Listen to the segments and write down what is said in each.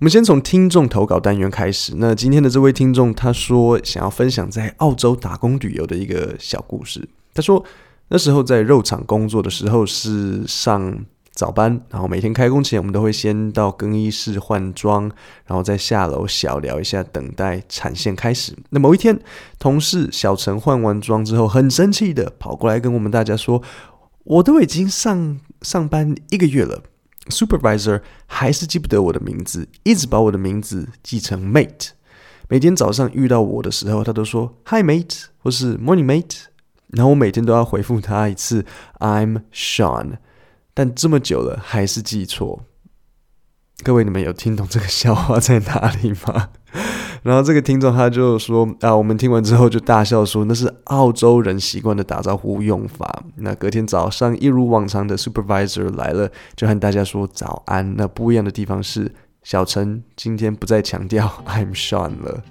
我们先从听众投稿单元开始。那今天的这位听众，他说想要分享在澳洲打工旅游的一个小故事。他说那时候在肉厂工作的时候是上早班，然后每天开工前，我们都会先到更衣室换装，然后再下楼小聊一下，等待产线开始。那某一天，同事小陈换完装之后，很生气的跑过来跟我们大家说：“我都已经上上班一个月了。” Supervisor 还是记不得我的名字，一直把我的名字记成 Mate。每天早上遇到我的时候，他都说 Hi Mate，或是 Morning Mate。然后我每天都要回复他一次 I'm Sean。但这么久了还是记错。各位，你们有听懂这个笑话在哪里吗？然后这个听众他就说啊，我们听完之后就大笑说那是澳洲人习惯的打招呼用法。那隔天早上一如往常的 supervisor 来了，就和大家说早安。那不一样的地方是，小陈今天不再强调 I'm Sean 了。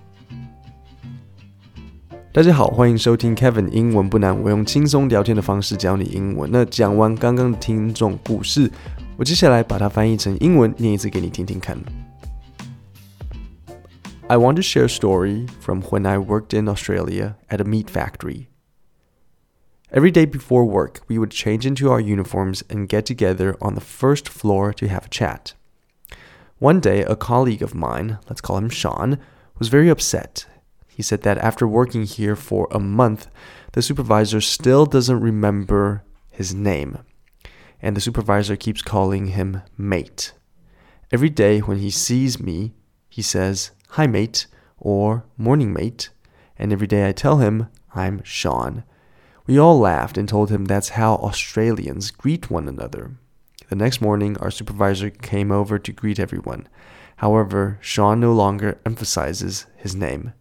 大家好，欢迎收听 Kevin 英文不难，我用轻松聊天的方式教你英文。那讲完刚刚的听众故事，我接下来把它翻译成英文念一次给你听听看。I want to share a story from when I worked in Australia at a meat factory. Every day before work, we would change into our uniforms and get together on the first floor to have a chat. One day, a colleague of mine, let's call him Sean, was very upset. He said that after working here for a month, the supervisor still doesn't remember his name, and the supervisor keeps calling him mate. Every day when he sees me, he says, Hi, mate, or Morning, mate. And every day I tell him I'm Sean. We all laughed and told him that's how Australians greet one another. The next morning, our supervisor came over to greet everyone. However, Sean no longer emphasizes his name.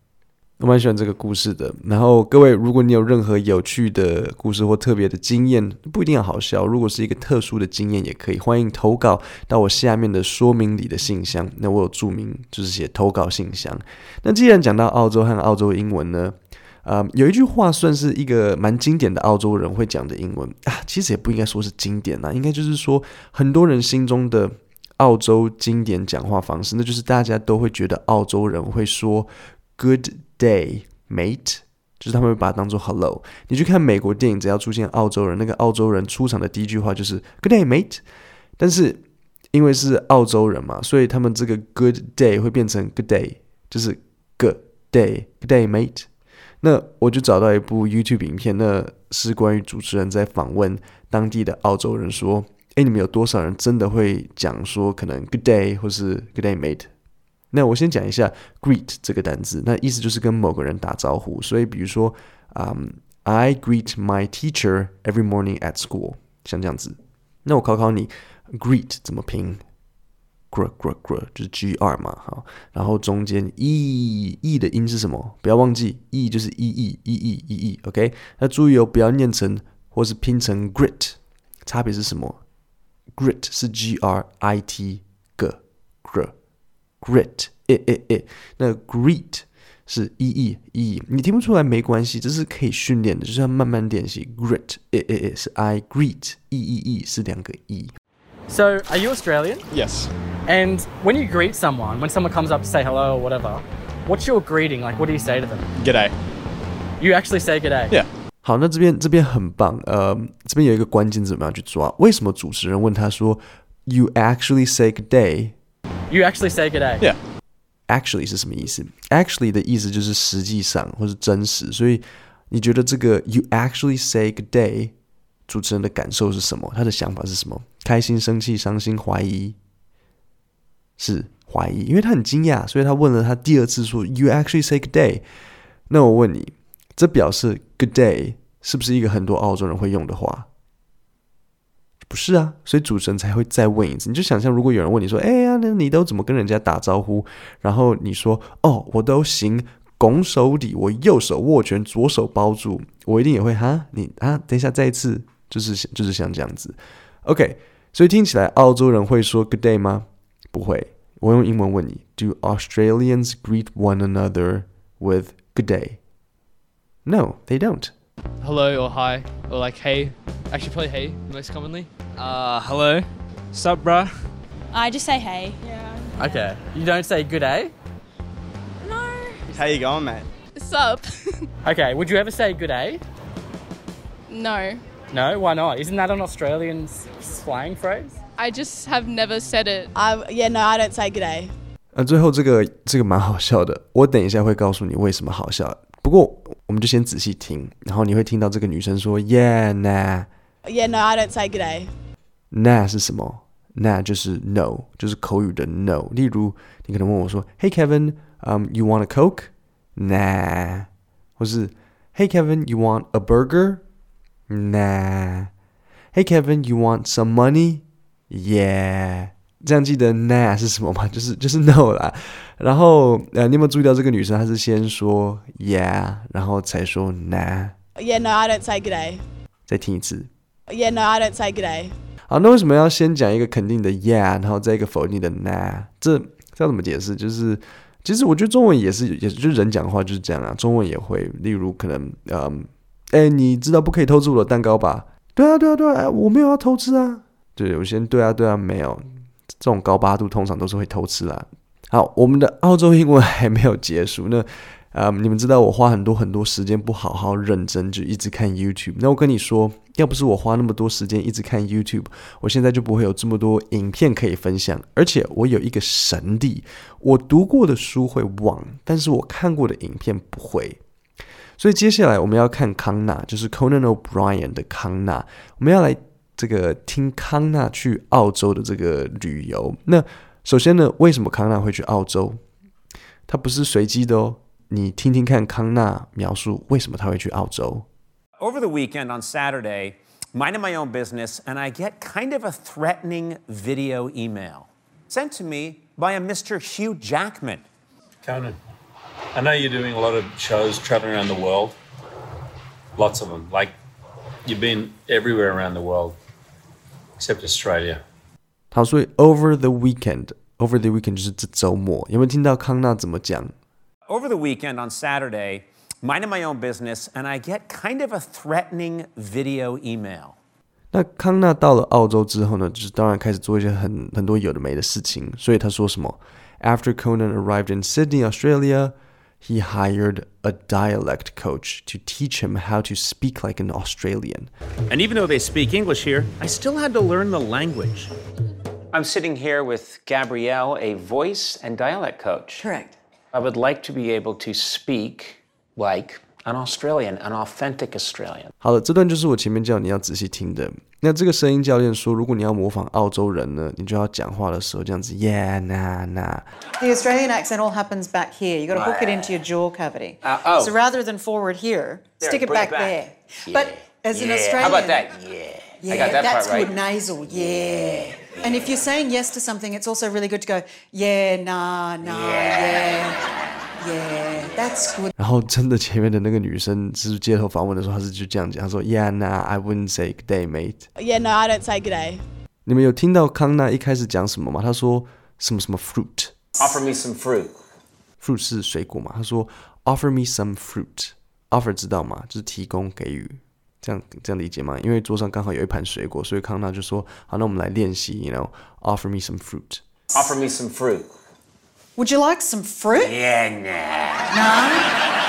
我蛮喜欢这个故事的。然后各位，如果你有任何有趣的故事或特别的经验，不一定要好笑。如果是一个特殊的经验，也可以欢迎投稿到我下面的说明里的信箱。那我有注明，就是写投稿信箱。那既然讲到澳洲和澳洲英文呢，呃，有一句话算是一个蛮经典的澳洲人会讲的英文啊，其实也不应该说是经典啦，应该就是说很多人心中的澳洲经典讲话方式，那就是大家都会觉得澳洲人会说 Good day, mate，就是他们会把它当做 hello。你去看美国电影，只要出现澳洲人，那个澳洲人出场的第一句话就是 Good day, mate。但是因为是澳洲人嘛，所以他们这个 Good day 会变成 Good day，就是 Good day，Good day, mate。那我就找到一部 YouTube 影片，那是关于主持人在访问当地的澳洲人，说：“诶，你们有多少人真的会讲说可能 Good day 或是 Good day, mate？” 那我先讲一下 greet 这个单字，那意思就是跟某个人打招呼。所以比如说，嗯、，I greet my teacher every morning at school，像这样子。那我考考你，greet 怎么拼？gr gr gr 就是 G R 嘛，好。然后中间 e e 的音是什么？不要忘记 e 就是 e e e e e e。OK，那注意哦，不要念成或是拼成 grit，差别是什么？grit 是 G R I T g gr。Grit，诶诶诶，那 greet 是 e e e，你听不出来没关系，这是可以训练的，就是要慢慢练习。Grit，诶诶诶，是 I greet，e e e 是两个 e。So, are you Australian? Yes. And when you greet someone, when someone comes up to say hello or whatever, what's your greeting? Like, what do you say to them? G'day. You actually say g'day? Yeah. 好，那这边这边很棒，呃，这边有一个关键字，我们要去抓。为什么主持人问他说，You actually say g'day? You actually say good day. Yeah. Actually 是什么意思？Actually 的意思就是实际上或是真实。所以你觉得这个 You actually say good day，主持人的感受是什么？他的想法是什么？开心、生气、伤心、怀疑？是怀疑，因为他很惊讶，所以他问了他第二次说 You actually say good day。那我问你，这表示 good day 是不是一个很多澳洲人会用的话？不是啊，所以主持人才会再问一次。你就想象，如果有人问你说：“哎呀，那你都怎么跟人家打招呼？”然后你说：“哦，我都行拱手礼，我右手握拳，左手包住。”我一定也会哈，你啊，等一下，再一次，就是就是像这样子。OK，所以听起来澳洲人会说 “Good day” 吗？不会。我用英文问你：Do Australians greet one another with “Good day”? No, they don't. Hello or hi or like hey. Actually, probably hey most commonly. Uh, hello. Sup, bruh? I just say hey. Yeah. Okay. You don't say good day? No. How you going, mate? Sup? Okay. Would you ever say good day? no. No. Why not? Isn't that an Australian s- slang phrase? I just have never said it. I yeah no, I don't say good day. 呃，最后这个这个蛮好笑的，我等一下会告诉你为什么好笑。不过我们就先仔细听，然后你会听到这个女生说 Yeah, nah。 Yeah no, I don't say good day. Nah 是什么？Nah 就是 no，就是口语的 no。例如，你可能问我说，Hey Kevin, um, you want a Coke? Nah。或是，Hey Kevin, you want a burger? Nah。Hey Kevin, you want some money? Yeah。这样记得 Nah 是什么吗？就是就是 no 啦。然后呃，你有没有注意到这个女生她是先说 Yeah，然后才说 Nah。 Yeah no, I don't say good day. 再听一次。 Yeah no, I don't say good day. 好，那为什么要先讲一个肯定的 yeah，然后再一个否定的 nah？这这要怎么解释？就是其实我觉得中文也是，也就是人讲话就是这样啊，中文也会，例如可能，嗯，哎，你知道不可以偷吃我的蛋糕吧？对啊，对啊，对啊，哎，我没有要偷吃啊。对，有些人对啊，对啊，没有，这种高八度通常都是会偷吃啦。好，我们的澳洲英文还没有结束，那。啊、嗯，你们知道我花很多很多时间不好好认真，就一直看 YouTube。那我跟你说，要不是我花那么多时间一直看 YouTube，我现在就不会有这么多影片可以分享。而且我有一个神力，我读过的书会忘，但是我看过的影片不会。所以接下来我们要看康纳，就是 Conan O'Brien 的康纳。我们要来这个听康纳去澳洲的这个旅游。那首先呢，为什么康纳会去澳洲？他不是随机的哦。你听听看康纳描述为什么他会去澳洲。Over the weekend on Saturday, minding my own business, and I get kind of a threatening video email sent to me by a Mr. Hugh Jackman. Conan, I know you're doing a lot of shows traveling around the world. Lots of them. Like, you've been everywhere around the world, except Australia. 好，所以 over the weekend，over the weekend 就是这周末。有没有听到康纳怎么讲？ Over the weekend on Saturday, minding my own business, and I get kind of a threatening video email. 那康纳到了澳洲之后呢，就是当然开始做一些很很多有的没的事情。所以他说什么？After Conan arrived in Sydney, Australia, he hired a dialect coach to teach him how to speak like an Australian. And even though they speak English here, I still had to learn the language. I'm sitting here with Gabrielle, a voice and dialect coach. Correct. I would like to be able to speak like an Australian, an authentic Australian. 好了，这段就是我前面叫你要仔细听的。那这个声音教练说，如果你要模仿澳洲人呢，你就要讲话的时候这样子，yeah, nah, nah。 The Australian accent all happens back here. You got to hook it into your jaw cavity. Uh, oh. So rather than forward here, There, stick it bring back, it back. there. Yeah. But as an Yeah. Australian, How about that? Yeah. Yeah, I got that that's part right. good nasal. Yeah. And if you're saying yes to something, it's also really good to go, yeah, nah, nah, yeah, Yeah. That's good. 然后真的前面的那个女生是街头访问的时候，她是就这样讲，她说，Yeah, nah, I wouldn't say good day, mate. Yeah no, I don't say good day. 你们有听到康纳一开始讲什么吗？他说什么什么 fruit。Offer me some fruit. fruit 是水果嘛？他说 offer me some fruit。offer 知道吗？就是提供给予，这样这样理解吗？因为桌上刚好有一盘水果，所以康纳就说好，那我们来练习，you know, offer me some fruit。Offer me some fruit. Would you like some fruit? Yeah, nah. No?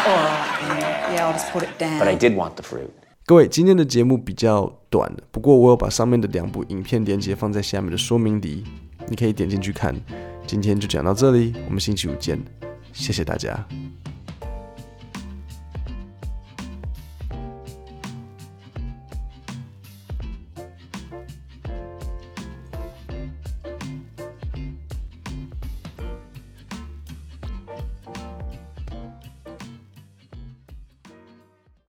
All right. Yeah, I'll just put it down. But I did want the fruit. 各位，今天的节目比较短，不过我有把上面的两部影片连接放在下面的说明里，你可以点进去看。今天就讲到这里，我们星期五见，谢谢大家。